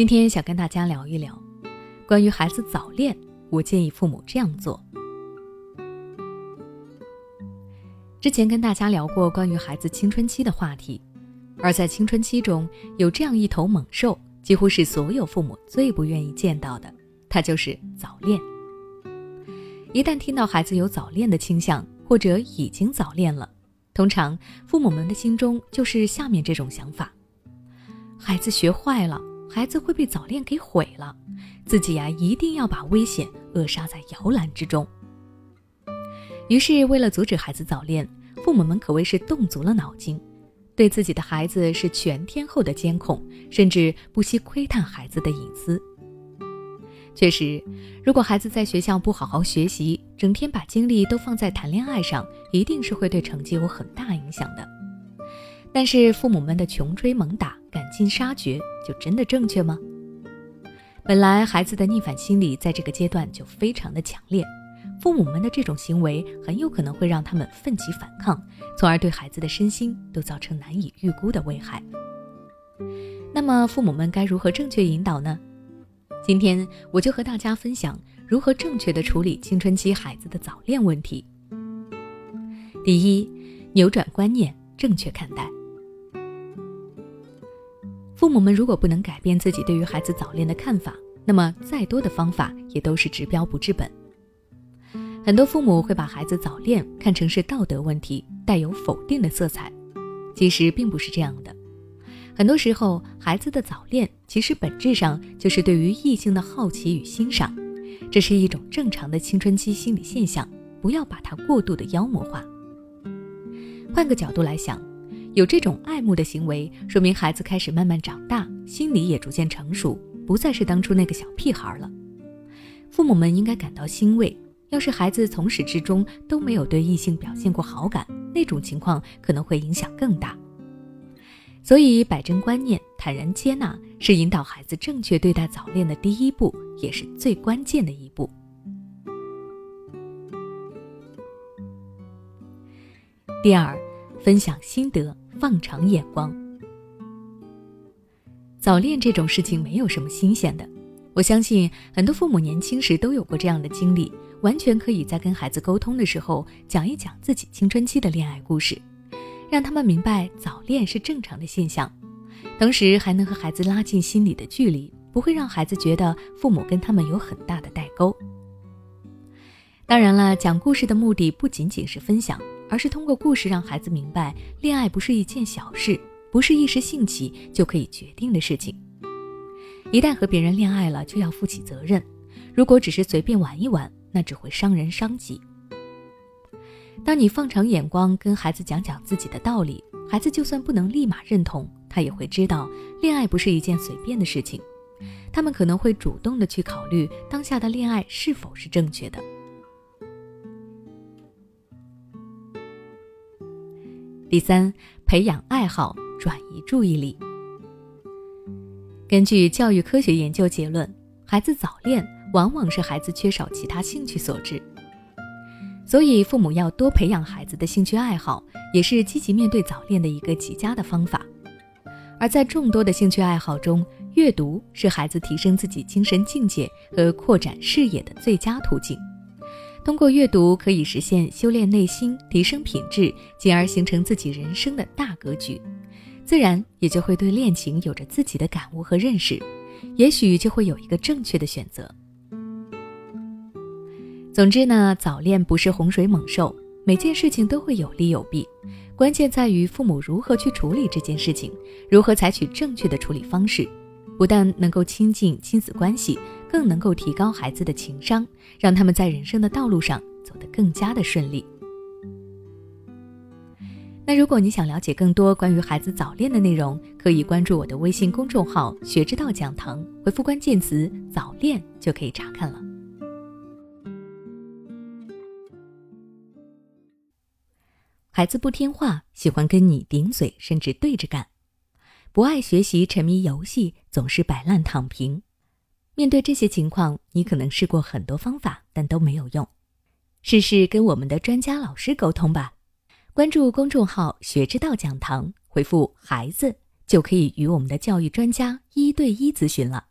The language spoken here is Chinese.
今天想跟大家聊一聊关于孩子早恋，我建议父母这样做。之前跟大家聊过关于孩子青春期的话题，而在青春期中有这样一头猛兽，几乎是所有父母最不愿意见到的，它就是早恋。一旦听到孩子有早恋的倾向，或者已经早恋了，通常父母们的心中就是下面这种想法：孩子学坏了，孩子会被早恋给毁了，自己呀一定要把危险扼杀在摇篮之中。于是，为了阻止孩子早恋，父母们可谓是动足了脑筋，对自己的孩子是全天候的监控，甚至不惜窥探孩子的隐私。确实，如果孩子在学校不好好学习，整天把精力都放在谈恋爱上，一定是会对成绩有很大影响的。但是父母们的穷追猛打、赶尽杀绝，就真的正确吗？本来孩子的逆反心理在这个阶段就非常的强烈，父母们的这种行为很有可能会让他们奋起反抗，从而对孩子的身心都造成难以预估的危害。那么父母们该如何正确引导呢？今天我就和大家分享如何正确的处理青春期孩子的早恋问题。第一，扭转观念，正确看待。父母们如果不能改变自己对于孩子早恋的看法，那么再多的方法也都是治标不治本。很多父母会把孩子早恋看成是道德问题，带有否定的色彩，其实并不是这样的。很多时候，孩子的早恋其实本质上就是对于异性的好奇与欣赏，这是一种正常的青春期心理现象，不要把它过度的妖魔化。换个角度来想，有这种爱慕的行为，说明孩子开始慢慢长大，心理也逐渐成熟，不再是当初那个小屁孩了。父母们应该感到欣慰。要是孩子从始至终都没有对异性表现过好感，那种情况可能会影响更大。所以，摆正观念，坦然接纳，是引导孩子正确对待早恋的第一步，也是最关键的一步。第二，分享心得，放长眼光。早恋这种事情没有什么新鲜的，我相信很多父母年轻时都有过这样的经历，完全可以在跟孩子沟通的时候讲一讲自己青春期的恋爱故事。让他们明白早恋是正常的现象，同时还能和孩子拉近心理的距离，不会让孩子觉得父母跟他们有很大的代沟。当然了，讲故事的目的不仅仅是分享，而是通过故事让孩子明白，恋爱不是一件小事，不是一时兴起就可以决定的事情。一旦和别人恋爱了，就要负起责任。如果只是随便玩一玩，那只会伤人伤己。当你放长眼光跟孩子讲讲自己的道理，孩子就算不能立马认同，他也会知道恋爱不是一件随便的事情。他们可能会主动的去考虑当下的恋爱是否是正确的。第三，培养爱好，转移注意力。根据教育科学研究结论，孩子早恋往往是孩子缺少其他兴趣所致。所以，父母要多培养孩子的兴趣爱好，也是积极面对早恋的一个极佳的方法。而在众多的兴趣爱好中，阅读是孩子提升自己精神境界和扩展视野的最佳途径。通过阅读，可以实现修炼内心、提升品质，进而形成自己人生的大格局，自然也就会对恋情有着自己的感悟和认识，也许就会有一个正确的选择。总之呢，早恋不是洪水猛兽，每件事情都会有利有弊，关键在于父母如何去处理这件事情，如何采取正确的处理方式，不但能够亲近亲子关系，更能够提高孩子的情商，让他们在人生的道路上走得更加的顺利。那如果你想了解更多关于孩子早恋的内容，可以关注我的微信公众号“学之道讲堂”，回复关键词“早恋”就可以查看了。孩子不听话，喜欢跟你顶嘴，甚至对着干；不爱学习，沉迷游戏，总是摆烂躺平。面对这些情况，你可能试过很多方法，但都没有用。试试跟我们的专家老师沟通吧。关注公众号“学之道讲堂”，回复“孩子”就可以与我们的教育专家一对一咨询了。